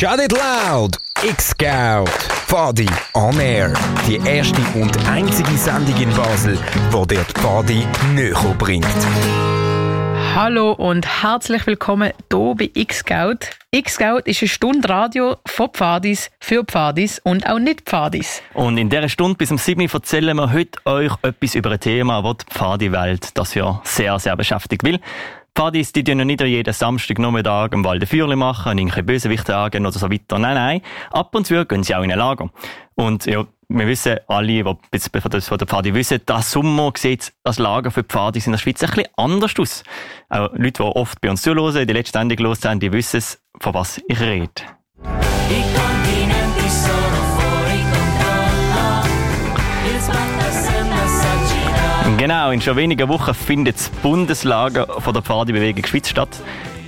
Shut It Loud! X-Scout! Fadi on Air. Die erste und einzige Sendung in Basel, wo dir die Fadi näher bringt. Hallo und herzlich willkommen hier bei X-Scout. X-Scout ist eine Stunde Radio von Pfadis, für Pfadis und auch nicht Pfadis. Und in dieser Stunde bis um 7 Uhr erzählen wir heute euch etwas über ein Thema, das die Pfadi-Welt das Jahr sehr, sehr beschäftigt will. Pfadis, die tun ja nicht jeden Samstag Nachmittag im Wald Feuerchen machen, irgendwelche Bösewichte jagen oder so weiter. Nein, nein. Ab und zu gehen sie auch in ein Lager. Und ja, wir wissen alle, die von der Pfadi wissen, dass Sommer sieht das Lager für Pfadis in der Schweiz ein bisschen anders aus. Auch Leute, die oft bei uns zuhören, die letzte Sendung los haben, die wissen, von was ich rede. Genau, in schon wenigen Wochen findet das Bundeslager von der Pfadi-Bewegung Schweiz statt.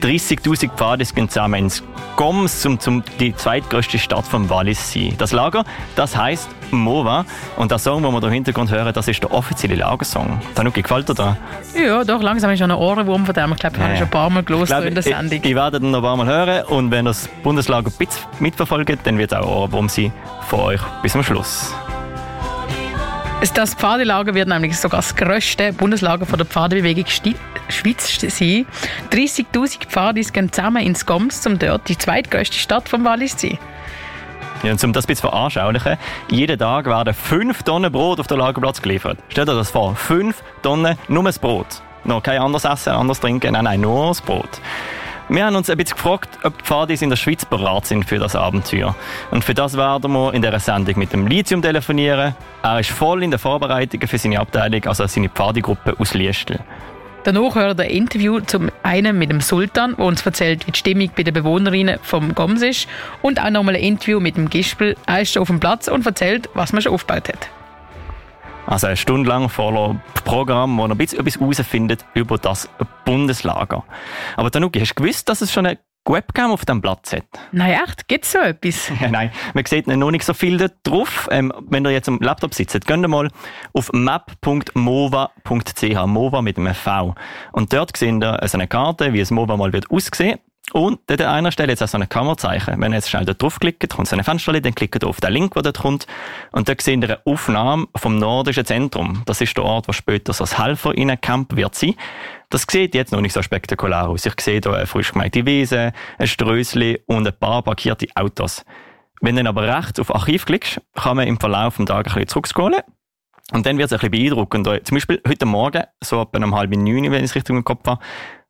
30.000 Pfadis gehen zusammen ins Goms, um, um die zweitgrößte Stadt vom Wallis zu sein. Das Lager, das heißt Mova. Und der Song, den wir im Hintergrund hören, das ist der offizielle Lagersong. Tanuki, gefällt dir das? Ja, doch, langsam ist schon ein Ohrenwurm von dem. Ich glaube, wir ja. haben schon ein paar Mal gelesen in der Sendung. Ich, ich werde ihn noch ein paar Mal hören und wenn das Bundeslager ein bisschen mitverfolgt, dann wird es auch ein Ohrenwurm sein von euch bis zum Schluss. Das Pfadelager wird nämlich sogar das grösste Bundeslager von der Pfadebewegung Schweiz sein. 30.000 Pfadis gehen zusammen ins Goms, um dort die zweitgrößte Stadt vom Wallis zu sein. Ja, und um das ein bisschen veranschaulichen, jeden Tag werden 5 Tonnen Brot auf den Lagerplatz geliefert. Stellt euch das vor, 5 Tonnen nur das Brot. Noch kein anderes Essen, anderes Trinken, nein, nein, nur das Brot. Wir haben uns ein bisschen gefragt, ob die Pfadis in der Schweiz bereit sind für das Abenteuer. Und für das werden wir in dieser Sendung mit dem Lithium telefonieren. Er ist voll in der Vorbereitung für seine Abteilung, also seine Pfadigruppe aus Liestel. Danach hören wir ein Interview zum einen mit dem Sultan, der uns erzählt, wie die Stimmung bei den Bewohnerinnen vom Goms ist. Und auch nochmal ein Interview mit dem Gispel. Er ist auf dem Platz und erzählt, was man schon aufgebaut hat. Also eine Stunde lang voller Programm, wo man ein bisschen etwas herausfindet über das Bundeslager. Aber Tanuki, hast du gewusst, dass es schon eine Webcam auf dem Platz hat? Nein, echt? Gibt es so etwas? Ja, nein, man sieht noch nicht so viel drauf. Ähm, wenn ihr jetzt am Laptop sitzt, geht mal auf map.mova.ch, Mova mit einem V. Und dort seht ihr so eine Karte, wie es Mova mal wird aussehen. Und an einer Stelle jetzt auch so ein Kammerzeichen. Wenn ihr jetzt schnell da draufklickt, kommt so eine Fensterli, dann klickt ihr auf den Link, der dort kommt. Und dort seht ihr eine Aufnahme vom Nordischen Zentrum. Das ist der Ort, wo später so das Helferinnen-Camp wird sein. Das sieht jetzt noch nicht so spektakulär aus. Ich sehe hier eine frisch gemeinte Wiese, ein Strösli und ein paar parkierte Autos. Wenn du dann aber rechts auf Archiv klickst, kann man im Verlauf des Tages ein bisschen zurückscrollen. Und dann wird es ein bisschen beeindruckend. Zum Beispiel heute Morgen, so etwa um halb neun, wenn ich es richtig im Kopf habe,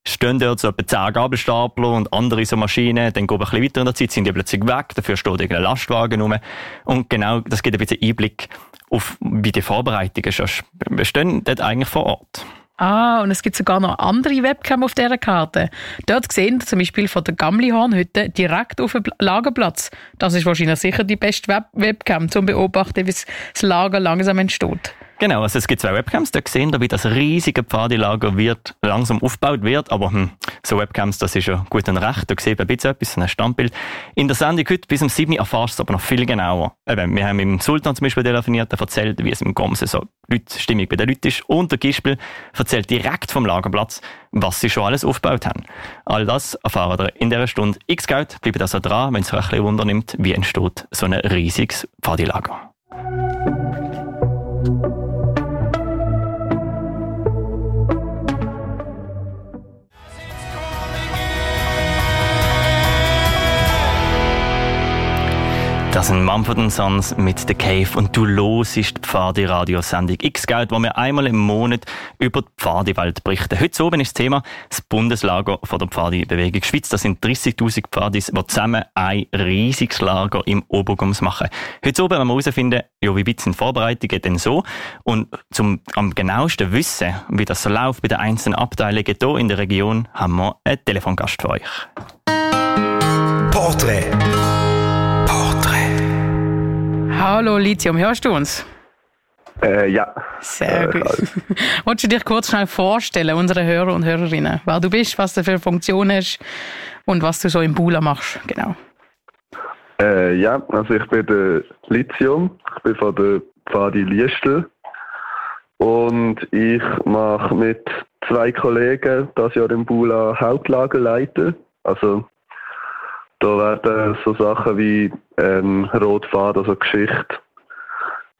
stehen dort so etwa 10 Gabelstapler und andere so Maschinen, dann gehen wir ein bisschen weiter in der Zeit, sind die plötzlich weg, dafür steht irgendein Lastwagen rum. Und genau, das gibt ein bisschen Einblick auf, wie die Vorbereitungen schon stehen dort eigentlich vor Ort. Ah, und es gibt sogar noch andere Webcam auf dieser Karte. Dort sehen wir zum Beispiel von der Gamlihornhütte direkt auf dem Lagerplatz. Das ist wahrscheinlich sicher die beste Web Webcam, um zu beobachten, wie das Lager langsam entsteht. Genau, also es gibt zwei Webcams, da sehen wir, wie das riesige Pfadilager wird, langsam aufgebaut wird, aber hm, so Webcams, das ist ja gut und recht, da sieht man ein bisschen etwas, ein Standbild. In der Sendung heute bis um 7 Uhr erfährst du es aber noch viel genauer. Eben, wir haben mit dem Sultan zum Beispiel telefoniert, der erzählt, wie es im Gomse so Stimmung bei den Leuten ist und der Gispel erzählt direkt vom Lagerplatz, was sie schon alles aufgebaut haben. All das erfahren wir in dieser Stunde X-Geld, bleibt also dran, wenn es euch ein bisschen Wunder nimmt, wie entsteht so ein riesiges Pfadilager. Das sind Mumford Sons mit The Cave und du los ist die Pfadi-Radiosendung X-Geld, wo wir einmal im Monat über die Pfadi-Welt berichten. Heute oben ist das Thema das Bundeslager von der Pfadi-Bewegung Schweiz. Das sind 30.000 Pfadis, die zusammen ein riesiges Lager im Obergums machen. Heute oben wollen wir herausfinden, ja, wie weit sind Vorbereitungen denn so? Und zum am genauesten wissen, wie das so läuft bei den einzelnen Abteilungen hier in der Region, haben wir einen Telefongast für euch. Portrait Hallo Lithium, hörst du uns? Äh, ja. Sehr gut. Äh, Wolltest du dich kurz schnell vorstellen, unsere Hörer und Hörerinnen, wer du bist, was du für Funktion hast und was du so im Bula machst? Genau. Äh, ja, also ich bin der Lithium, ich bin von der Pfadi Liestel und ich mache mit zwei Kollegen das Jahr im Bula Hauptlager leiten. Also Da werden so Sachen wie ähm, Rotfaden, also Geschichte,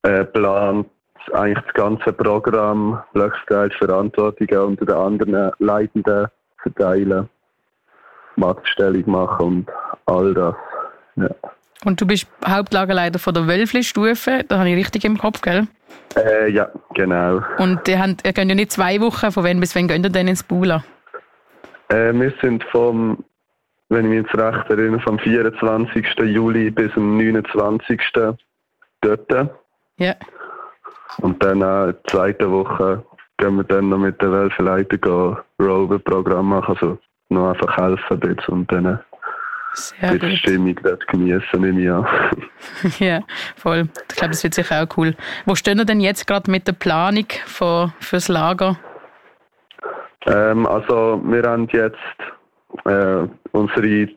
äh, plant, eigentlich das ganze Programm, Blöcksteil, Verantwortungen unter den anderen Leitenden verteilen, Mattstellung machen und all das. Ja. Und du bist Hauptlagerleiter von der Wölfli-Stufe, da habe ich richtig im Kopf, gell? Äh, ja, genau. Und ihr, habt, ihr könnt ja nicht zwei Wochen, von wann bis wann geht ihr denn ins Bula? Äh, wir sind vom, wenn ich mich jetzt recht erinnere, vom 24. Juli bis zum 29. dort. Ja. Und dann äh, in der zweiten Woche gehen wir dann noch mit den Wölfeleitern Rover-Programm machen, also noch einfach helfen dort und dann Sehr die. Stimmung dort genießen, nehme ich an. Ja, voll. Ich glaube, das wird sicher auch cool. Wo stehen ihr denn jetzt gerade mit der Planung für, fürs Lager? Ähm, also wir haben jetzt äh, unsere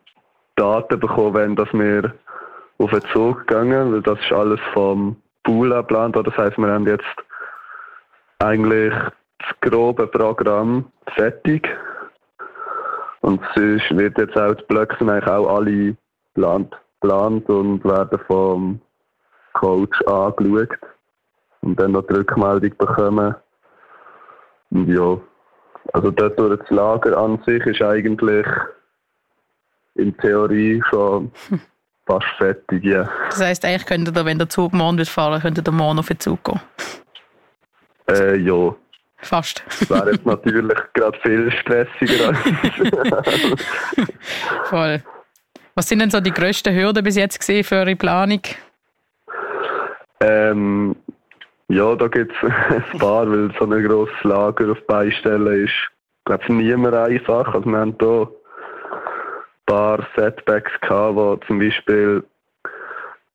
Daten bekommen, dass wir auf den Zug gehen, weil das ist alles vom Pool geplant. Das heißt, wir haben jetzt eigentlich das grobe Programm fertig. Und sonst wird jetzt auch die Blöcke eigentlich auch alle geplant, geplant und werden vom Coach angeschaut und dann noch die Rückmeldung bekommen. Und ja, also dort durch das Lager an sich ist eigentlich in Theorie schon fast fertig, ja. Das heisst, eigentlich könntet ihr, wenn der Zug morgen wird fahren, könntet ihr morgen auf den Zug gehen. Äh, ja, Fast. das wäre jetzt natürlich gerade viel stressiger. als- Voll. Was sind denn so die grössten Hürden bis jetzt gesehen für eure Planung? ähm, ja, da gibt es ein paar, weil so ein grosses Lager auf Beistellen ist, glaube ich, niemand einfach. Also wir haben hier ein paar Setbacks gehabt, wo zum Beispiel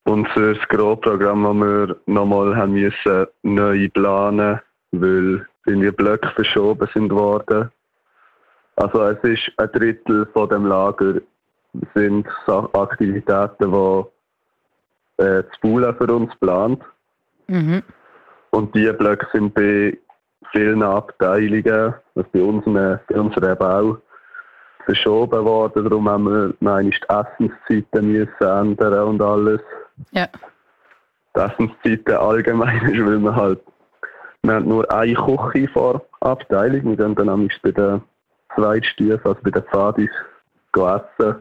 unser Grobprogramm, das wir nochmal haben müssen, neu planen, weil irgendwie Blöcke verschoben sind worden. Also es ist ein Drittel von dem Lager sind Aktivitäten, die äh, das Bula für uns plant. Mhm. Und diese Blöcke sind bei vielen Abteilungen, also bei uns, bei uns eben auch, verschoben worden. Darum haben wir meine die Essenszeiten müssen ändern und alles. Ja. Die Essenszeiten allgemein ist, weil wir halt, wir haben nur eine Küche vor Abteilung. Wir gehen dann nämlich bei den Zweitstufen, also bei den Pfadis, essen.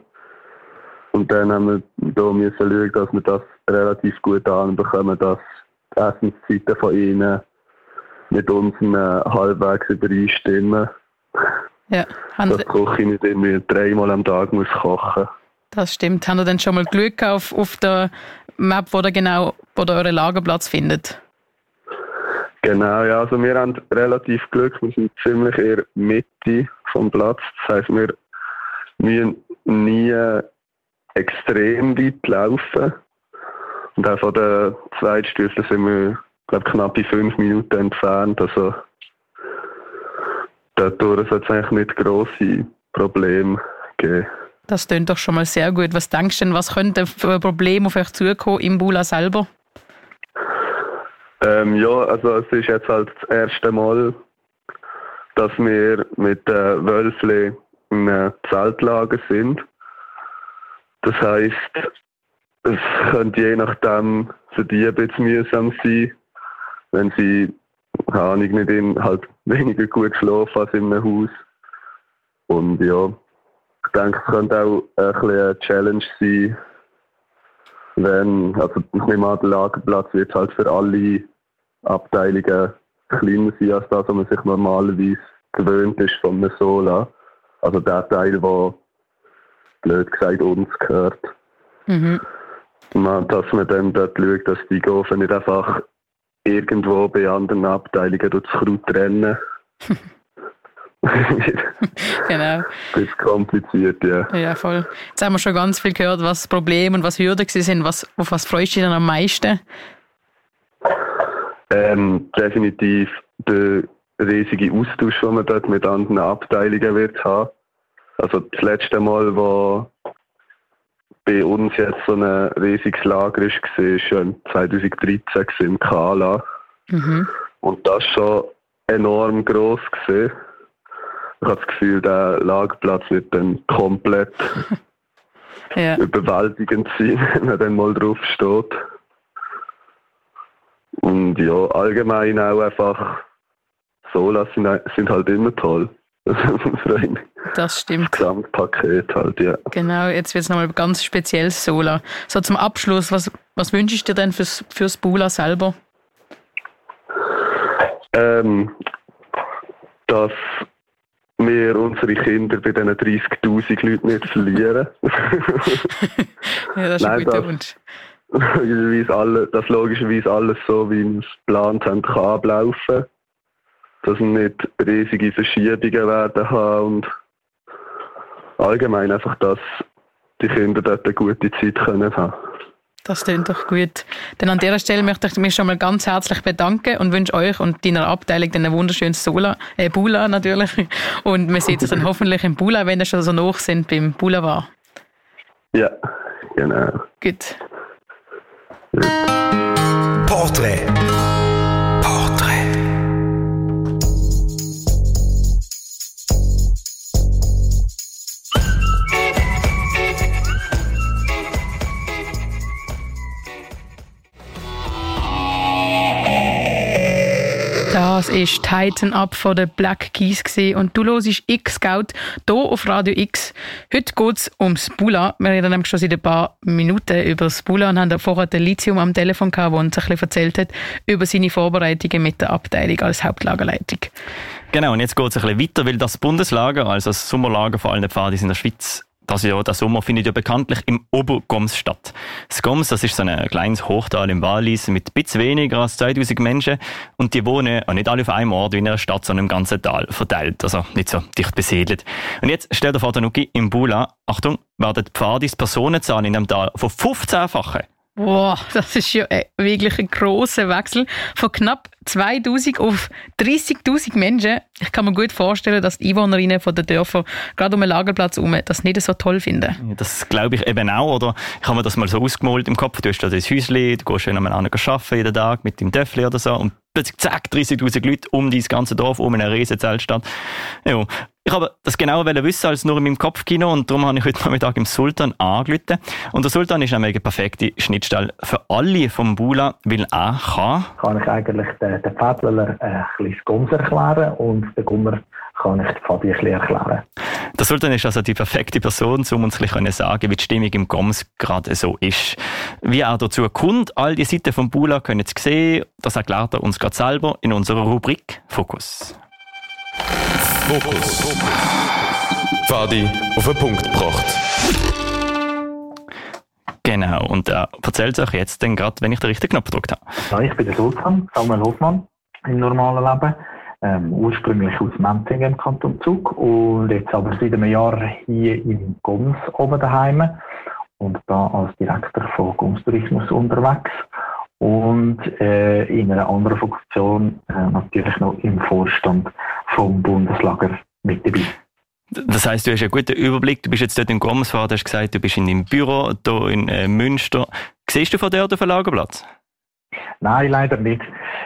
Und dann haben wir da müssen schauen, dass wir das relativ gut anbekommen, dass Essenszeiten von ihnen mit unseren äh, halbwegs übereinstimmen. Ja. Haben, Dass die Küche nicht irgendwie dreimal am Tag muss kochen das stimmt. Haben ihr denn schon mal Glück auf, auf der Map, wo ihr genau wo ihr euren Lagerplatz findet? Genau, ja, also wir haben relativ Glück, wir sind ziemlich in der Mitte vom Platz. Das heisst, wir müssen nie extrem weit laufen. Und auch von der Zweitstufe sind wir, glaube knapp in fünf Minuten entfernt. Also dadurch soll es eigentlich nicht grosse Probleme geben. Das klingt doch schon mal sehr gut. Was denkst du denn, was könnte für ein Problem auf euch zukommen im Bula selber? Ähm, ja, also es ist jetzt halt das erste Mal, dass wir mit äh, Wölfli in einem Zeltlager sind. Das heißt, es könnte je nachdem für die ein bisschen mühsam sein, wenn sie, keine nicht in, halt weniger gut schlafen als in einem Haus. Und ja, ich denke, es könnte auch ein bisschen eine Challenge sein, wenn, also ich nehme an, der Lagerplatz wird halt für alle Abteilungen kleiner sein als das, was man sich normalerweise gewöhnt ist von einem Sola. Also der Teil, der blöd gesagt uns gehört. Mhm. Man, dass man dann dort schaut, dass die Gofen nicht einfach irgendwo bei anderen Abteilungen durchs Kraut rennen. Genau. das ist kompliziert, ja. Ja, voll. Jetzt haben wir schon ganz viel gehört, was Probleme und was Hürden sind. Was, auf was freust du dich denn am meisten? Ähm, definitiv der riesige Austausch, den man dort mit anderen Abteilungen wird haben. Also das letzte Mal, wo bei uns jetzt so ein riesiges Lager ist, war schon 2013 im Kala. Mhm. Und das war schon enorm gross. Gewesen. Ich habe das Gefühl, der Lagerplatz wird dann komplett ja. überwältigend sein, wenn man dann mal drauf steht. Und ja, allgemein auch einfach Solas sind, sind halt immer toll. Das stimmt. Gesamtpaket halt, ja. Genau, jetzt wird es nochmal ganz speziell Sola. So zum Abschluss, was, was wünschst du dir denn fürs, fürs Bula selber? Ähm, dass wir unsere Kinder bei diesen 30.000 Leuten nicht verlieren. ja, das ist Nein, ein guter Wunsch. dass logischerweise alles so, wie wir es geplant haben, kann ablaufen. Dass wir nicht riesige Verschiebungen werden haben und allgemein einfach, dass die Kinder dort eine gute Zeit können haben das klingt doch gut. Denn an dieser Stelle möchte ich mich schon mal ganz herzlich bedanken und wünsche euch und deiner Abteilung ein wunderschönes Sola, äh, Bula natürlich. Und wir sehen uns dann hoffentlich im Bula, wenn ihr schon so noch sind beim Boulevard. Ja, genau. Gut. Portrait. Ist Titan Up von den Black Keys und du hörst X-Scout hier auf Radio X. Heute geht es ums Bula. Wir reden nämlich schon seit ein paar Minuten über das Bula und haben vorher den Lithium am Telefon gehabt, der uns ein bisschen erzählt hat über seine Vorbereitungen mit der Abteilung als Hauptlagerleitung. Genau, und jetzt geht es ein bisschen weiter, weil das Bundeslager, also das Sommerlager vor allem der Pfadis in der Schweiz, das Jahr, der Sommer findet ja bekanntlich im Obergoms statt. Das Goms, das ist so ein kleines Hochtal im Wallis mit ein bisschen weniger als 2000 Menschen und die wohnen auch nicht alle auf einem Ort wie in einer Stadt, sondern im ganzen Tal verteilt, also nicht so dicht besiedelt. Und jetzt stellt der Vater Nuki im Bula, Achtung, werden die Pfadis Personenzahl in dem Tal von 15-fache Boah, das ist ja äh, wirklich ein großer Wechsel. Von knapp 2000 auf 30.000 Menschen. Ich kann mir gut vorstellen, dass die Einwohnerinnen von den Dörfern gerade um den Lagerplatz herum das nicht so toll finden. Das glaube ich eben auch. Oder ich habe mir das mal so ausgemalt im Kopf. Du hast da das Häuschen, du gehst schön aneinander arbeiten jeden Tag mit deinem Töffel oder so und plötzlich zack, 30'000 Leute um dein ganze Dorf, um eine riesige Zeltstadt. Ja, ich habe das genauer wissen als nur in meinem Kopfkino und darum habe ich heute Nachmittag im Sultan angerufen. Und der Sultan ist nämlich eine perfekte Schnittstelle für alle vom Bula, weil er kann... Kann ich eigentlich den, den Pfadler äh, ein bisschen Gums erklären und den Gummer kann ich den Fabi ein bisschen erklären. Der Sultan ist also die perfekte Person, um uns ein bisschen sagen, wie die Stimmung im Goms gerade so ist. Wie er dazu kommt, all die Seiten vom Bula können Sie sehen, das erklärt er uns gerade selber in unserer Rubrik Fokus. Fokus. Fadi auf den Punkt gebracht. Genau, und er erzählt euch jetzt dann gerade, wenn ich den richtigen Knopf gedrückt habe. Ja, ich bin der Sultan, Samuel Hofmann, im normalen Leben. Ähm, ursprünglich aus Mentingen im Kanton Zug und jetzt aber seit einem Jahr hier in Goms oben daheim und da als Direktor von Goms Tourismus unterwegs und äh, in einer anderen Funktion äh, natürlich noch im Vorstand vom Bundeslager mit dabei. Das heißt, du hast einen guten Überblick. Du bist jetzt dort in Gomsfahrt, hast gesagt, du bist in deinem Büro hier in äh, Münster. Siehst du von dort auf den Lagerplatz? Nein, leider nicht.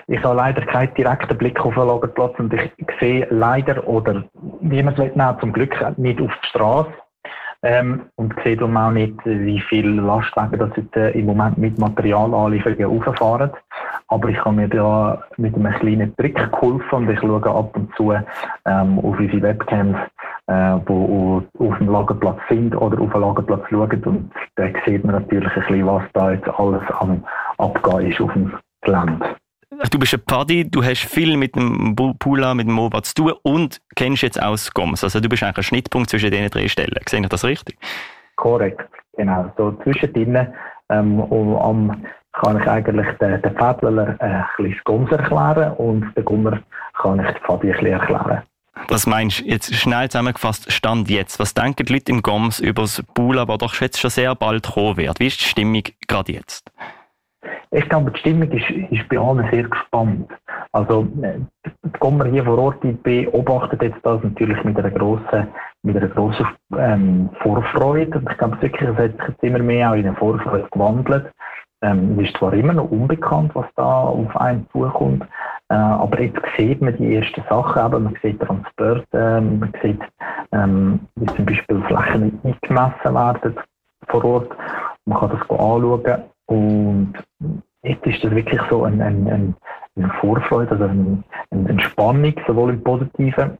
Ich habe leider keinen direkten Blick auf den Lagerplatz und ich sehe leider, oder wie man es nennt, zum Glück nicht auf die Straße. Ähm, und sehe darum auch nicht, wie viele Lastwagen das jetzt, äh, im Moment mit Materialanlieferungen rauffahren. Aber ich habe mir da mit einem kleinen Trick geholfen und ich schaue ab und zu ähm, auf unsere Webcams, äh, wo auf dem Lagerplatz sind oder auf dem Lagerplatz schauen und da sieht man natürlich ein bisschen, was da jetzt alles am Abgehen ist auf dem Gelände. Du bist ein Paddy, du hast viel mit dem Pula, mit dem MOBA zu tun und kennst jetzt auch das GOMS. Also du bist eigentlich ein Schnittpunkt zwischen diesen drei Stellen. Sehe ich das richtig? Korrekt, genau. So zwischendrin ähm, um, kann ich eigentlich den, den Fädler äh, ein bisschen erklären und den Gummer kann ich den Fabi ein bisschen erklären. Was meinst du, jetzt schnell zusammengefasst, Stand jetzt, was denken die Leute im GOMS über das Pula, das doch jetzt schon sehr bald kommen wird? Wie ist die Stimmung gerade jetzt? Ich glaube, die Stimmung ist, ist bei allen sehr gespannt. Also, äh, kommen wir hier vor Ort, die beobachtet jetzt das natürlich mit einer grossen, mit einer grossen ähm, Vorfreude. Und ich glaube wirklich, es hat sich jetzt immer mehr auch in eine Vorfreude gewandelt. Ähm, es ist zwar immer noch unbekannt, was da auf einen zukommt, äh, aber jetzt sieht man die ersten Sachen, eben, man sieht Transport, äh, man sieht, ähm, wie zum Beispiel Flächen nicht gemessen werden, vor Ort. Man kann das anschauen und jetzt ist das wirklich so ein, ein, ein, eine Vorfreude, also eine, eine Entspannung, sowohl im Positiven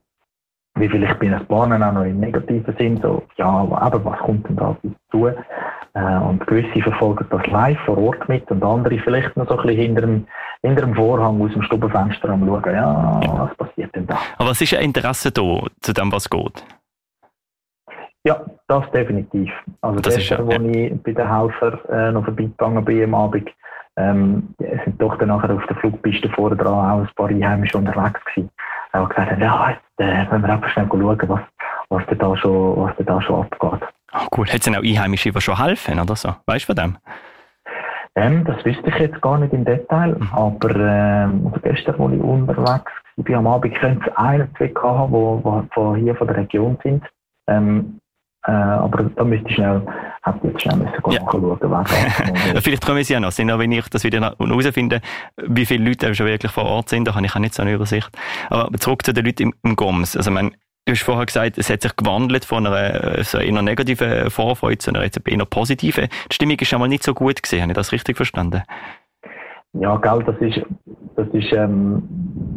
wie vielleicht bei ein paar auch noch im negativen Sinn, so, ja, aber was kommt denn da auf uns zu? Äh, und gewisse verfolgen das live vor Ort mit und andere vielleicht noch so ein bisschen hinter dem, hinter dem Vorhang aus dem Stubenfenster am schauen, ja, was passiert denn da? Aber was ist ein Interesse da zu dem, was geht? Ja, das definitiv. Also das gestern, ja, ja. ich bei den Helfern äh, noch vorbeigegangen bin am Abend, ähm, sind doch dann nachher auf der Flugpiste vorne dran auch ein paar Einheimische unterwegs gewesen gesagt haben, ja, jetzt äh, müssen wir einfach schnell schauen, was, was da schon, was da schon abgeht. Cool. Hat es denn auch Einheimische, die schon helfen oder so? Weißt du von dem? Ähm, das wüsste ich jetzt gar nicht im Detail, mhm. aber ähm, also gestern, als ich unterwegs war, am Abend, könnte es einen, zwei haben, die von hier von der Region sind. Ähm, äh, aber da müsste ich schnell, hätte jetzt schnell müssen ja. nachschauen, wer Vielleicht kommen sie ja noch, auch, wenn ich das wieder herausfinde, wie viele Leute schon wirklich vor Ort sind, da habe ich auch nicht so eine Übersicht. Aber zurück zu den Leuten im, im GOMS. Also, mein, Du hast vorher gesagt, es hat sich gewandelt von einer so eher negativen Vorfreude zu einer jetzt eher positiven. Die Stimmung ist schon mal nicht so gut gesehen. Habe ich das richtig verstanden? Ja, gell, das ist, das ist ähm,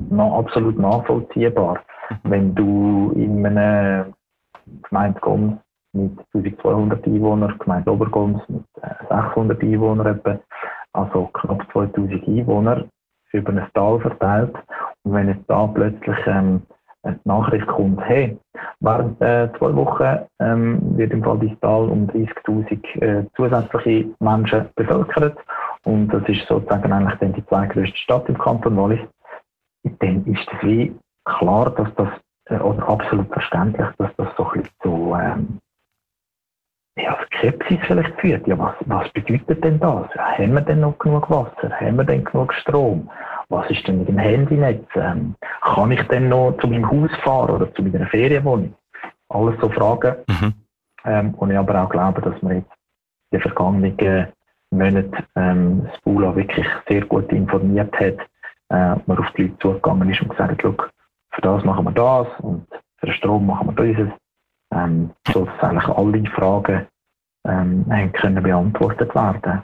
noch absolut nachvollziehbar. Mhm. Wenn du in einer Gemeinde kommst, mit 1200 Einwohnern, Gemeinde Obergons mit 600 äh, Einwohnern also knapp 2000 Einwohner, über ein Tal verteilt. Und wenn jetzt da plötzlich ähm, eine Nachricht kommt, hey, während äh, zwei Wochen ähm, wird im Fall dieses Tal um 30.000 äh, zusätzliche Menschen bevölkert. Und das ist sozusagen eigentlich dann die zweitgrößte Stadt im Kanton Wallis, dann ist es wie klar, dass das, äh, oder absolut verständlich, dass das so ein bisschen so ähm, ja, Skepsis vielleicht führt. Ja, was, was bedeutet denn das? Haben wir denn noch genug Wasser? Haben wir denn genug Strom? Was ist denn mit dem Handynetz? Ähm, kann ich denn noch zu meinem Haus fahren oder zu meiner Ferienwohnung? Alles so Fragen. Mhm. Ähm, und ich aber auch glaube, dass man jetzt in den vergangenen Monaten ähm, das Bula wirklich sehr gut informiert hat, äh, man auf die Leute zugegangen ist und gesagt hat, für das machen wir das und für den Strom machen wir dieses ähm, sodass eigentlich alle Fragen ähm, können beantwortet werden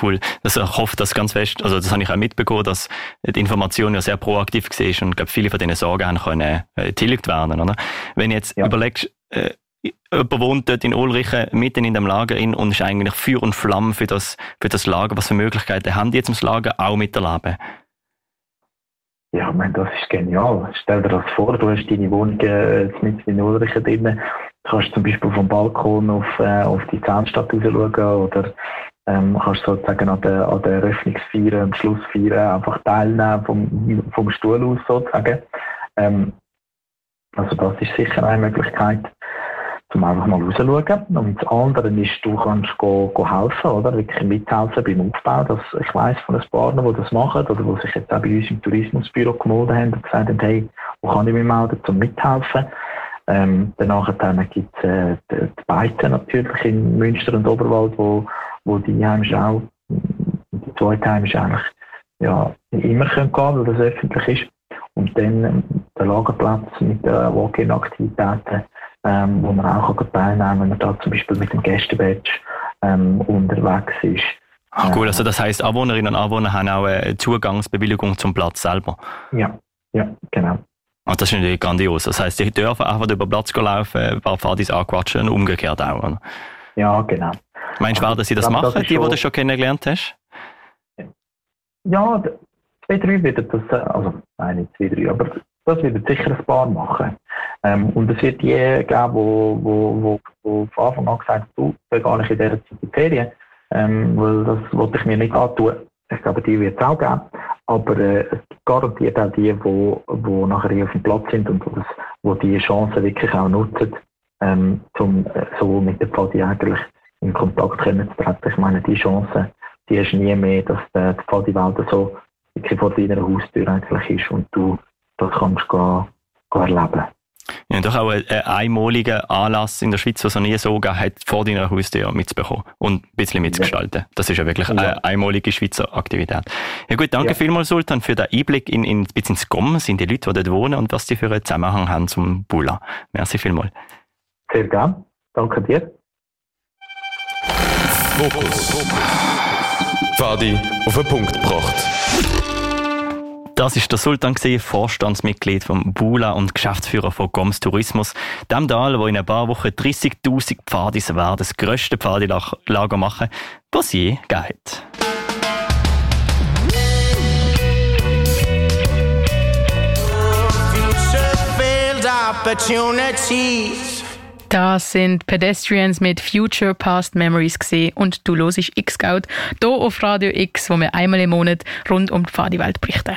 Cool. Also ich hoffe, dass ganz fest, also das habe ich auch mitbekommen, dass die Information ja sehr proaktiv war und glaube, viele von diesen Sorgen haben können äh, tilgt werden, oder? Wenn jetzt ja. überlegst, äh, jemand wohnt dort in Ulrichen mitten in dem Lager in und ist eigentlich Feuer und Flamme für das, für das Lager. Was für Möglichkeiten haben die jetzt ums Lager auch miterleben? Ja, ich meine, das ist genial. Stell dir das vor, du hast deine Wohnung äh, mit in Ulrichen drin. Du kannst zum Beispiel vom Balkon auf, äh, auf die Zahnstadt raus schauen oder ähm, kannst sozusagen an der, an der Eröffnungsfeier und Schlussfeier einfach teilnehmen vom, vom Stuhl aus sozusagen. Ähm, also das ist sicher eine Möglichkeit um einfach mal rauszuschauen. Und das andere ist, du kannst go, go helfen, oder? Wirklich mithelfen beim Aufbau. Das, ich weiss von ein paar, die das machen, oder die sich jetzt auch bei uns im Tourismusbüro gemeldet haben und gesagt haben, hey, wo kann ich mich melden, um mithelfen? Ähm, danach gibt es äh, die, die Beiten natürlich in Münster und Oberwald, wo, wo die Einheimischen auch, die Zweitheimischen eigentlich ja, immer können gehen, weil das öffentlich ist. Und dann ähm, der Lagerplatz mit den Walk-in-Aktivitäten ähm, wo man auch teilnehmen kann, wenn man da zum Beispiel mit dem Gästebadge ähm, unterwegs ist. Ach cool, also das heisst, Anwohnerinnen und Anwohner haben auch eine Zugangsbewilligung zum Platz selber? Ja, ja, genau. Und ah, das ist natürlich grandios. Das heisst, die dürfen einfach über den Platz laufen, ein paar Fadis anquatschen und umgekehrt auch. Oder? Ja, genau. Meinst du, dass sie das glaube, machen, das die, die du schon kennengelernt hast? Ja, zwei, drei werden das, äh, also nein, nicht zwei, drei, aber das wird sicher ein paar machen. Ähm, und es wird die geben, wo, wo, wo, wo von Anfang an gesagt du, ich gar nicht in dieser Zeit in die Ferien, ähm, weil das wollte ich mir nicht antun. Ich glaube, die wird es auch geben. Aber äh, es garantiert auch die, die, die nachher hier auf dem Platz sind und das, wo die Chance wirklich auch nutzen, ähm, um äh, so mit der Pfadi eigentlich in Kontakt können zu treten. Ich meine, die Chance, die hast nie mehr, dass äh, die Pfadi-Welt so wirklich vor deiner Haustür eigentlich ist und du das kannst du erleben. Ja, doch auch einen einmaligen Anlass in der Schweiz, was es noch nie so gegeben hat, vor deiner Haustür mitzubekommen und ein bisschen mitzugestalten. Ja. Das ist ja wirklich eine einmalige Schweizer Aktivität. Ja gut, danke ja. vielmals, Sultan, für den Einblick in, in, bisschen ins GOM, sind die Leute, die dort wohnen und was die für einen Zusammenhang haben zum Bula. Merci vielmals. Sehr gerne. Danke dir. Fokus. Fadi auf den Punkt gebracht. Das ist der Sultan Vorstandsmitglied vom Bula und Geschäftsführer von Goms Tourismus, dem Tal, wo in ein paar Wochen 30.000 Pfadis werden, das grösste Pfadilager machen, es je gegeben hat. opportunities das sind Pedestrians mit Future Past Memories gesehen und du hörst X-Scout hier auf Radio X, wo wir einmal im Monat rund um die Pfadiwelt berichten.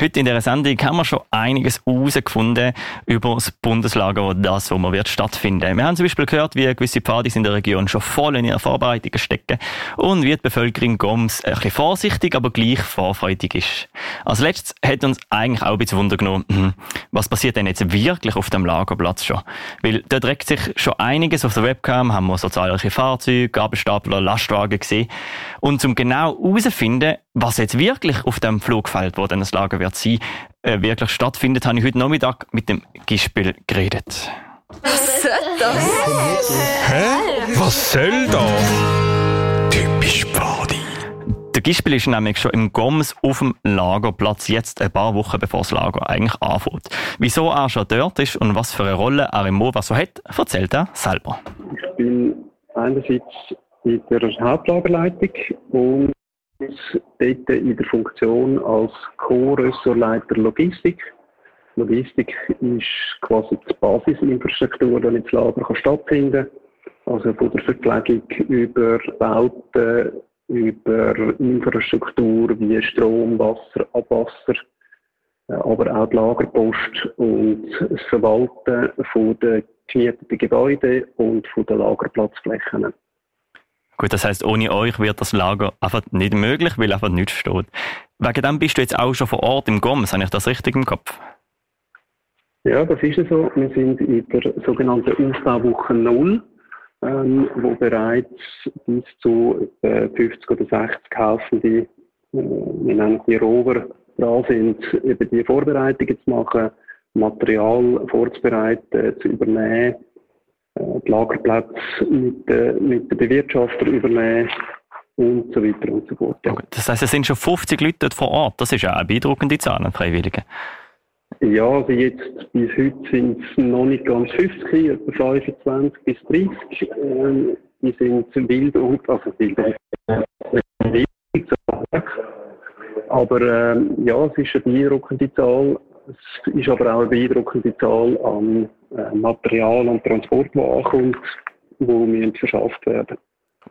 Heute in dieser Sendung haben wir schon einiges herausgefunden über das Bundeslager, das, man wird stattfinden. Wir haben zum Beispiel gehört, wie gewisse Pfadis in der Region schon voll in ihrer Vorbereitung stecken und wie die Bevölkerung Goms ein bisschen vorsichtig, aber gleich vorfreudig ist. Als letztes hat uns eigentlich auch ein bisschen Wunder genommen, hm, was passiert denn jetzt wirklich auf dem Lagerplatz schon? Weil dort regt sich schon einiges auf der Webcam, haben wir so zahlreiche Fahrzeuge, Gabelstapler, Lastwagen gesehen. Und um genau herauszufinden, was jetzt wirklich auf dem Flugfeld, wo dann das Lager wird sein, äh, wirklich stattfindet, habe ich heute Nachmittag mit dem Gispel geredet. Was soll das? Hä? Was soll das? Der Gispel ist nämlich schon im Goms auf dem Lagerplatz, jetzt ein paar Wochen bevor das Lager eigentlich anfängt. Wieso er schon dort ist und was für eine Rolle er im MOVA so hat, erzählt er selber. Ich bin einerseits in der Hauptlagerleitung und dort in der Funktion als Co-Ressortleiter Logistik. Logistik ist quasi die Basisinfrastruktur, damit das Lager stattfinden kann. Also von der Verpflegung über Bauten, über Infrastruktur wie Strom, Wasser, Abwasser, äh, aber auch die Lagerpost und das Verwalten von den gemieteten Gebäuden und von den Lagerplatzflächen. Gut, das heißt, ohne euch wird das Lager einfach nicht möglich, weil einfach nichts steht. Wegen dem bist du jetzt auch schon vor Ort im Goms, habe ich das richtig im Kopf? Ja, das ist so. Wir sind in der sogenannten Aufbauwoche Null ähm, wo bereits bis zu äh, 50 oder 60 helfende, äh, wir nennen die Rover, da sind, eben die Vorbereitungen zu machen, Material vorzubereiten, zu übernehmen, äh, die Lagerplätze mit, äh, mit den Bewirtschafter übernehmen und so weiter und so fort. Ja. Okay. Das heißt, es sind schon 50 Leute dort vor Ort. Das ist ja eine beeindruckende Zahl an Freiwilligen. Ja, also jetzt bis heute sind es noch nicht ganz 50, etwa 25 bis 30. Ähm, die sind wild und, also wild aber ähm, ja, es ist eine beeindruckende Zahl. Es ist aber auch eine beeindruckende Zahl an äh, Material und Transport, die ankommt, wo verschafft werden.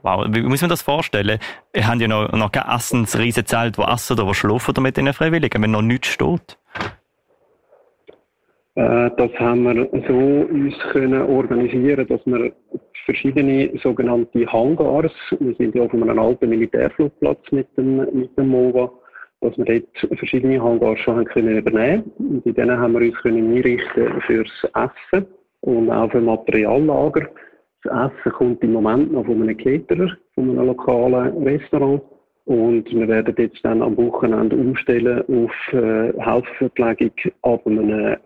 Wow, wie muss man das vorstellen? Ihr habt ja noch, noch kein Essensriesenzelt, wo essen oder wo schlafen mit den Freiwilligen, wenn noch nichts steht? Äh, das haben wir so uns können organisieren, dass wir verschiedene sogenannte Hangars, wir sind ja auf einem alten Militärflugplatz mit dem, mit dem MOVA, dass wir dort verschiedene Hangars schon haben können übernehmen und in denen haben wir uns können einrichten fürs Essen und auch für Materiallager. Das Essen kommt im Moment noch von einem Caterer, von einem lokalen Restaurant. Und wir werden jetzt dann am Wochenende umstellen auf äh, Hausverpflegung ab einem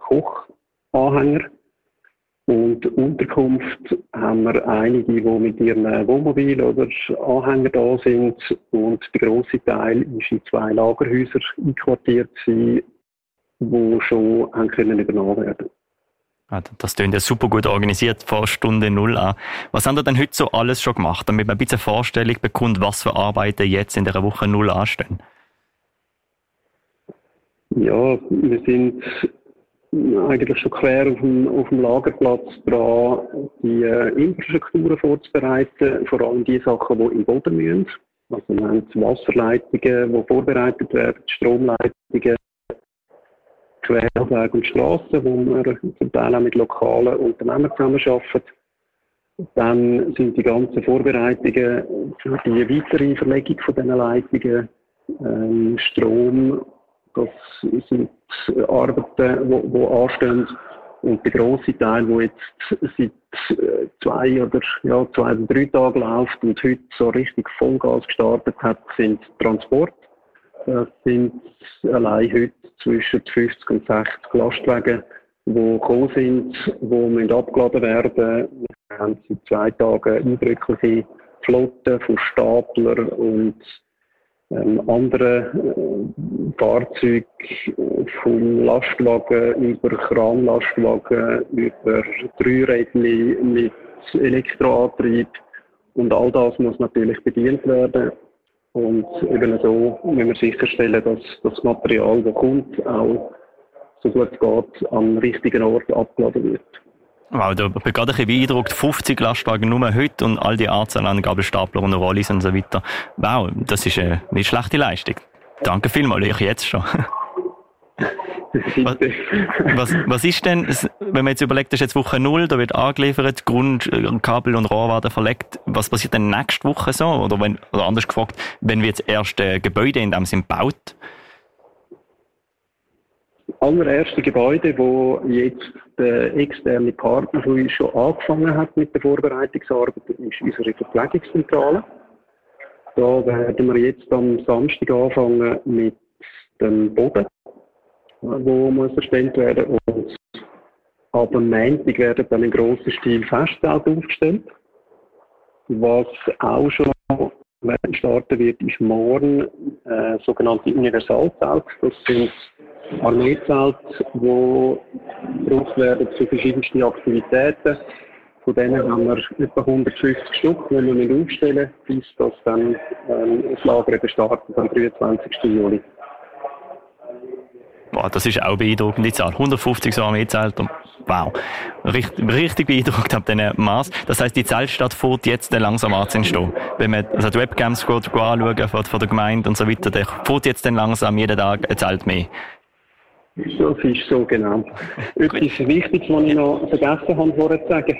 Kochanhänger. Und Unterkunft haben wir einige, die mit ihren Wohnmobil oder Anhänger da sind. Und der grosse Teil ist in zwei Lagerhäusern einquartiert, die schon haben können übernommen werden das klingt ja super gut organisiert vor Stunde Null an. Was haben ihr denn heute so alles schon gemacht, damit man ein bisschen Vorstellung bekommt, was für Arbeiten jetzt in der Woche Null anstehen? Ja, wir sind eigentlich schon quer auf dem, auf dem Lagerplatz dran, die äh, Infrastrukturen vorzubereiten, vor allem die Sachen, die im Boden müssen. Also wir haben Wasserleitungen, die vorbereitet werden, Stromleitungen, Querwege und Strassen, wo wir zum Teil auch mit lokalen Unternehmen zusammenarbeiten. Dann sind die ganzen Vorbereitungen für die weitere Verlegung von diesen Leitungen, ähm, Strom, das sind Arbeiten, die, die anstehen. Und der grosse Teil, der jetzt seit äh, zwei oder, ja, zwei oder drei Tagen läuft und heute so richtig Vollgas gestartet hat, sind Transport. Das sind allein heute zwischen 50 und 60 Lastwagen, die gekommen sind, die abgeladen werden. Wir haben seit zwei Tagen eindrückliche Flotte von Stapler und ähm, andere äh, Fahrzeuge vom Lastwagen über Kranlastwagen, über Dreirädli mit Elektroantrieb und all das muss natürlich bedient werden. Und eben so müssen wir sicherstellen, dass das Material, das kommt, auch so gut geht, am richtigen Ort abgeladen wird. Wow, da bin gerade ein bisschen beeindruckt. 50 Lastwagen nur heute und all die Anzahl an Gabelstapler und Rollis und so weiter. Wow, das ist eine nicht schlechte Leistung. Danke vielmals, ich jetzt schon. was, was, ist denn, wenn man jetzt überlegt, das ist jetzt Woche null, da wird angeliefert, Grund, äh, Kabel und Rohr werden verlegt. Was passiert denn nächste Woche so? Oder, wenn, oder anders gefragt, wenn wir jetzt erste Gebäude in dem Sinn baut? allererste Gebäude, wo jetzt der externe Partner von uns schon angefangen hat mit der Vorbereitungsarbeit, ist unsere Verpflegungszentrale. Da werden wir jetzt am Samstag anfangen mit dem Boden, wo muss erstellt werden und ab am Montag werden dann in grossen Stil Festzelte aufgestellt. Was auch schon starten wird, ist morgen äh, sogenannte Universalzelt. Das sind Armeezelte, die gebraucht werden für verschiedenste Aktivitäten. Von denen haben wir etwa 150 Stück, die wir aufstellen müssen, bis das dann ähm, das Lager startet am 23. Juli. Boah, das ist auch beeindruckend, die Zahl. 150 so Armeezelte. Wow. Richtig, richtig beeindruckt ab diesen Maß. Das heisst, die Zeltstadt fährt jetzt langsam an zu entstehen. Wenn man also die Webcams anschauen von, von der Gemeinde und so weiter, dann fährt jetzt dann langsam jeden Tag ein Zelt mehr. Das ist so genau. Etwas Wichtiges, was ich noch vergessen habe vorher zu sagen,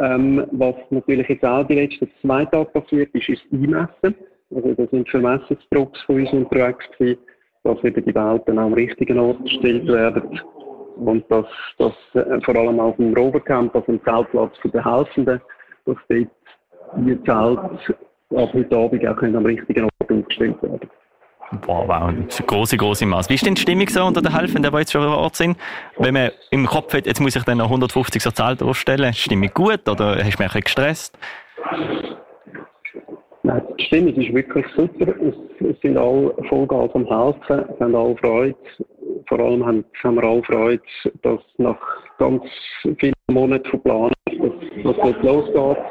ähm, was natürlich jetzt auch die letzten zwei Tage passiert ist, ist das Einmessen. Also da sind Vermessungsdrucks von uns unterwegs gewesen, dass eben die Welten am richtigen Ort gestellt werden und dass, dass äh, vor allem auf dem Rovercamp, also dem Zeltplatz für die Helfenden, dass dort die Zelte ab heute Abend auch am richtigen Ort umgestellt werden Wow, wow, das grosse, grosse Masse. Wie ist denn die Stimmung so unter den Helfenden, die jetzt schon vor Ort sind? Wenn man im Kopf hat, jetzt muss ich dann noch 150 so Zelte aufstellen, ist die Stimmung gut oder hast du mich gestresst? Nein, die Stimmung ist wirklich super. Es, sind alle Vollgas am Helfen, es haben alle Freude. Vor allem haben, haben wir alle Freude, dass nach ganz vielen Monaten von dass, dass das losgeht.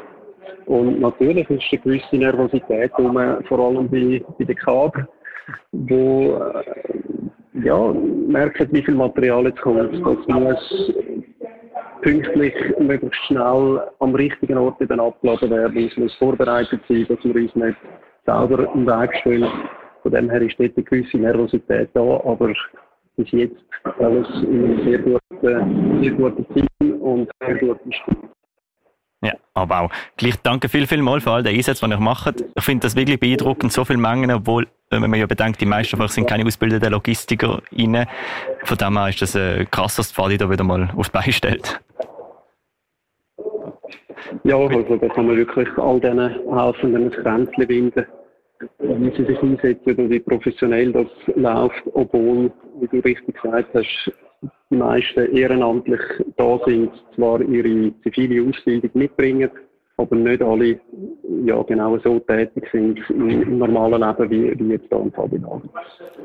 Und natürlich ist eine gewisse Nervosität um, vor allem bei, bei den Kader wo äh, ja, merken, wie viel Material jetzt kommt. Das muss pünktlich, möglichst schnell am richtigen Ort eben abgeladen werden. Es muss vorbereitet sein, dass wir uns nicht selber im Weg stehen. Von dem her ist dort eine gewisse Nervosität da, aber bis jetzt alles in einem sehr guten, sehr guten Team und sehr guten Stimmung. Ja, aber auch. Gleich danke viel, viel mal für all den Einsatz, den ihr macht. Ich finde das wirklich beeindruckend, so viele Mengen, obwohl, wenn man ja bedenkt, die meisten von euch sind keine ausgebildeten Logistiker rein. Von dem her ist das äh, krass, dass die Fadi da wieder mal aufs Bein stellt. Ja, also da kann man wirklich all diesen Helfenden ein Kränzchen binden, wie sie sich einsetzen und wie professionell das läuft, obwohl, wie du richtig gesagt hast, die meisten ehrenamtlich da sind, zwar ihre zivile Ausbildung mitbringen, aber nicht alle ja, genau so tätig sind im, normalen Leben wie, wie jetzt hier im Fabinal.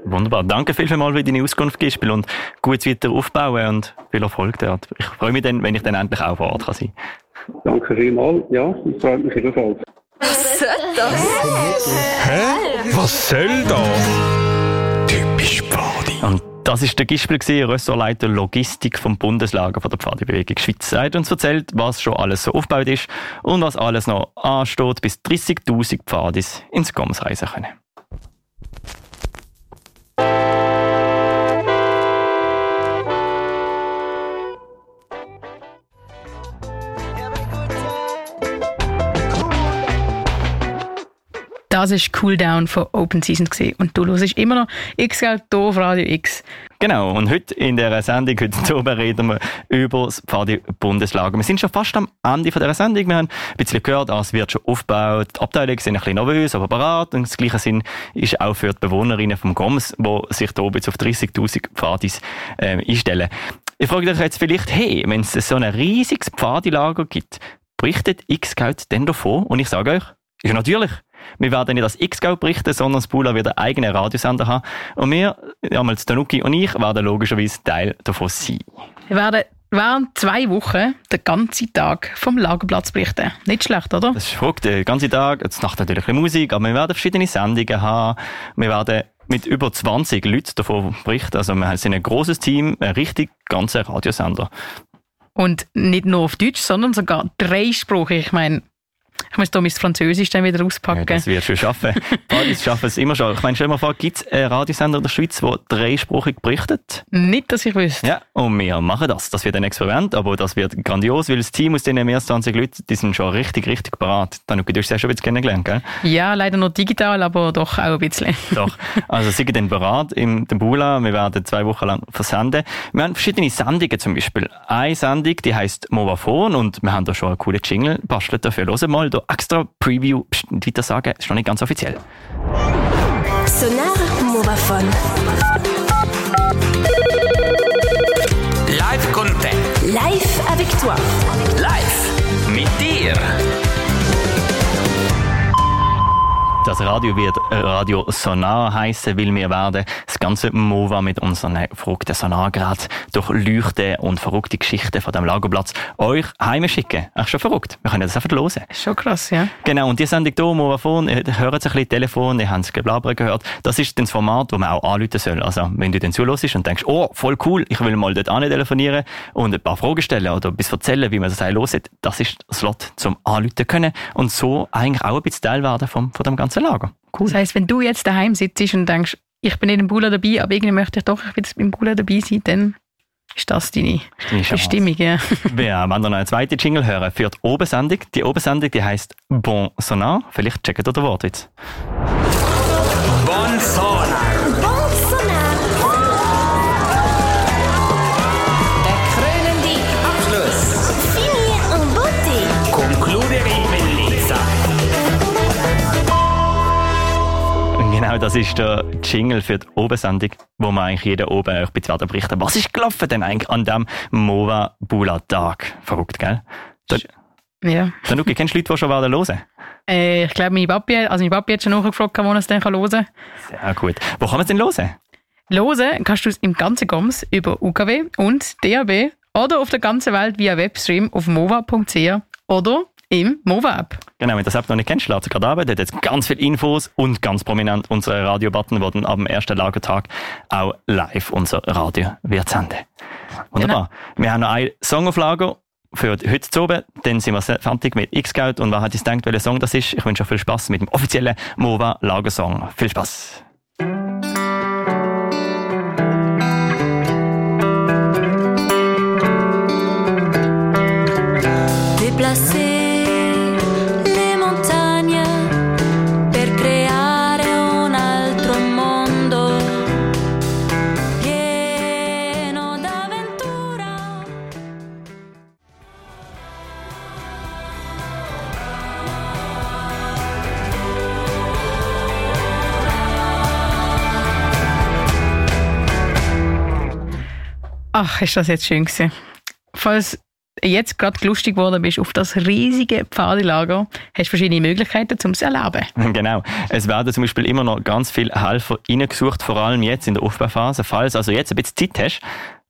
Wunderbar. Danke vielmals für deine Auskunft, Gispel, und gut weiter aufbauen und viel Erfolg dort. Ich freue mich dann, wenn ich dann endlich auch vor Ort kann sein kann. Danke vielmals. Ja, es freut mich ebenfalls. Was soll das? Hä? Was soll das? Typisch Pfadi. Das ist der Gispel, Ressortleiter Logistik vom Bundeslager von der Pfadebewegung Schweiz. Er hat uns erzählt, was schon alles so aufgebaut ist und was alles noch ansteht, bis 30.000 Pfadis ins Goms reisen können. Das ist Cooldown von Open Season gewesen. und du hörst immer noch X hier auf Radio X. Genau, und heute in dieser Sendung, heute oben reden wir über das Pfadi-Bundeslager. Wir sind schon fast am Ende dieser Sendung. Wir haben ein bisschen gehört, es wird schon aufgebaut. Die Abteilungen sind ein bisschen nervös, aber bereit. Und das gleiche Sinn ist auch für die Bewohnerinnen vom GOMS, die sich hier jetzt auf 30.000 Pfadis äh, einstellen. Ich frage dich jetzt vielleicht, hey, wenn es so ein riesiges Pfadilager gibt, berichtet X-Scout denn davon? Und ich sage euch, Ja, natürlich. Wir werden nicht als X-Gau berichten, sondern das Bula wird einen eigenen Radiosender haben. Und wir, damals Danuki und ich, werden logischerweise Teil davon sein. Wir werden während zwei Wochen den ganzen Tag vom Lagerplatz berichten. Nicht schlecht, oder? Das ist verrückt, den ganzen Tag. Jetzt macht natürlich ein bisschen Musik, aber wir werden verschiedene Sendungen haben. Wir werden mit über 20 Leuten davon berichten. Also wir sind ein großes Team, ein richtig ganzer Radiosender. Und nicht nur auf Deutsch, sondern sogar dreisprachig. Ich meine, ich muss da mein Französisch dann wieder auspacken. Ja, das wirst du schaffen. Partys schaffen es immer schon. Ich meine, stell mal vor, gibt es einen Radiosender in der Schweiz, der dreisprachig berichtet? Nicht, dass ich wüsste. Ja, und wir machen das. Das wird ein Experiment, aber das wird grandios, weil das Team aus diesen mehr als 20 Leuten, die sind schon richtig, richtig parat. Dann du hast ja schon ein bisschen kennengelernt, gell? Ja, leider nur digital, aber doch auch ein bisschen. Doch. Also sie dann parat im Bula. Wir werden zwei Wochen lang versenden. Wir haben verschiedene Sendungen zum Beispiel. Eine Sendung, die heisst Movafon und wir haben da schon einen coolen Jingle bastelt dafür. Hören mal da extra Preview nicht weiter sagen, ist noch nicht ganz offiziell. Sonar Movaphone. Live con te. Live avec toi. Live mit dir. Das Radio wird Radio Sonar heißen, weil wir werden das ganze Mova mit unseren verrückten Sonargeräten durchleuchten und verrückte Geschichten von dem Lagerplatz euch heimschicken. Ach, schon verrückt. Wir können das einfach hören. Schon krass, ja. Genau, und die Sendung hier, Movafon, ihr hört ein bisschen Telefon, ihr habt es Geblabber gehört. Das ist das Format, das man auch anrufen soll. Also, wenn du dann zuhörst und denkst, oh, voll cool, ich will mal dort telefonieren und ein paar Fragen stellen oder etwas erzählen, wie man das hört, das ist das Slot zum Anrufen können und so eigentlich auch ein bisschen Teil werden vom, von dem ganzen Lager. Cool. Das heisst, wenn du jetzt daheim sitzt und denkst, ich bin nicht im Bula dabei, aber irgendwie möchte ich doch wieder im Bula dabei sein, dann ist das deine Deine Chance. Bestimmung. Ja. Wir wollen noch eine zweite Jingle hören für die Obensendung. Die Obensendung, die heisst Bon Sonar. Vielleicht checkt ihr den Wortwitz. Bon Sonar. Das ist der Jingle für die Obensendung, wo man eigentlich jeden oben euch werden berichten Was ist gelaufen denn eigentlich an dem Mova Bula Tag? Verrückt, gell? Da, ja. Danuki, kennst du Leute, die schon werden hören? Äh, ich glaube, meine Papi, also mein Papi hat schon nachgefragt, wo er es dann hören kann. Sehr gut. Wo kann man es denn hören? Hören kannst du es im ganzen Goms über UKW und DAB oder auf der ganzen Welt via Webstream auf mova.ch oder im Mova-App. Genau, wenn du das App noch nicht kennst, es gerade ab. Dort hat jetzt ganz viele Infos und ganz prominent unsere Radiobutton, wo dann ab dem ersten Lagertag auch live unser Radio wird senden. Wunderbar. Wir haben noch einen Song auf Lager für heute zu oben. Dann sind wir fertig mit X-Scout. Und wer hat jetzt gedacht, welcher Song das ist? Ich wünsche euch viel Spaß mit dem offiziellen Mova Lagersong. Viel Spaß. Déplacer Ach, ist das jetzt schön gewesen. Falls jetzt gerade lustig geworden bist auf das riesige Pfadelager, hast du verschiedene Möglichkeiten, um es zu erleben. Genau. Es werden zum Beispiel immer noch ganz viele Helfer reingesucht, vor allem jetzt in der Aufbauphase. Falls also jetzt ein bisschen Zeit hast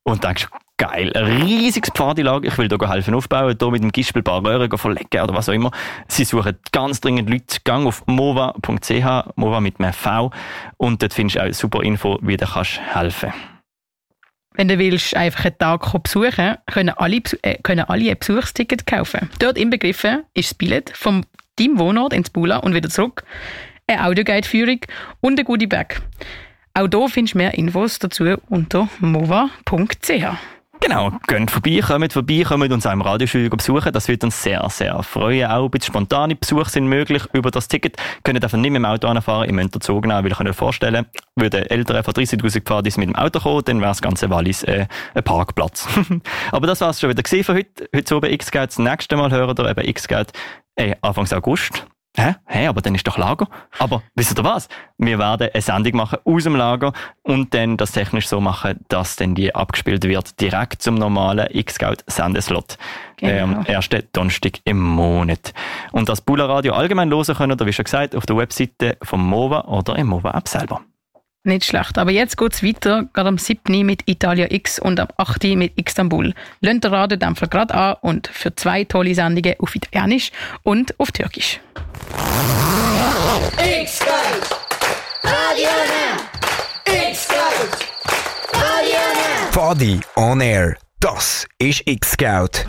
und denkst, geil, ein riesiges Pfadilager, ich will hier helfen aufbauen, hier mit dem Gispel ein paar Röhren verlegen oder was auch immer. Sie suchen ganz dringend Leute. Gang auf mova.ch, mova mit einem V und dort findest du auch super Info, wie du kannst helfen Wenn du willst, einfach einen Tag besuchen können alle, äh, können alle ein Besuchsticket kaufen. Dort inbegriffen ist das Billett vom deinem Wohnort ins Bula und wieder zurück, eine Audioguide-Führung und ein Goodie Bag. Auch hier findest du mehr Infos dazu unter mova.ch. Genau, geht vorbei, kommt vorbei, kommt uns auch im Radiostudio besuchen. Das wird uns sehr, sehr freuen. Auch ein bisschen spontane Besuche sind möglich über das Ticket. Könnt einfach nicht mit dem Auto anfahren, ihr müsst den Zug nehmen, weil ich euch vorstellen, würden Eltern von 30'000 Pfadis mit dem Auto kommen, dann wäre das ganze Wallis äh, ein Parkplatz. Aber das war es schon wieder für heute. Heute oben X-Geld. Das nächste Mal hören wir eben X-Geld äh, Anfang August. Hä? Hä, aber dann ist doch Lager. Aber wisst ihr was? Wir werden eine Sendung machen aus dem Lager und dann das technisch so machen, dass dann die abgespielt wird direkt zum normalen X-Scout-Sendeslot. Genau. Am ersten Donnerstag im Monat. Und das Bula Radio allgemein hören können, wie schon gesagt, auf der Webseite vom MOVA oder im MOVA-App selber. Nicht schlecht. Aber jetzt geht's weiter, gerade am 7. mit Italia X und am 8. mit Istanbul. Lönnt den Radedämpfer gerade an und für zwei tolle Sendungen auf Italienisch und auf Türkisch. Fadi on Air. Das ist X-Scout.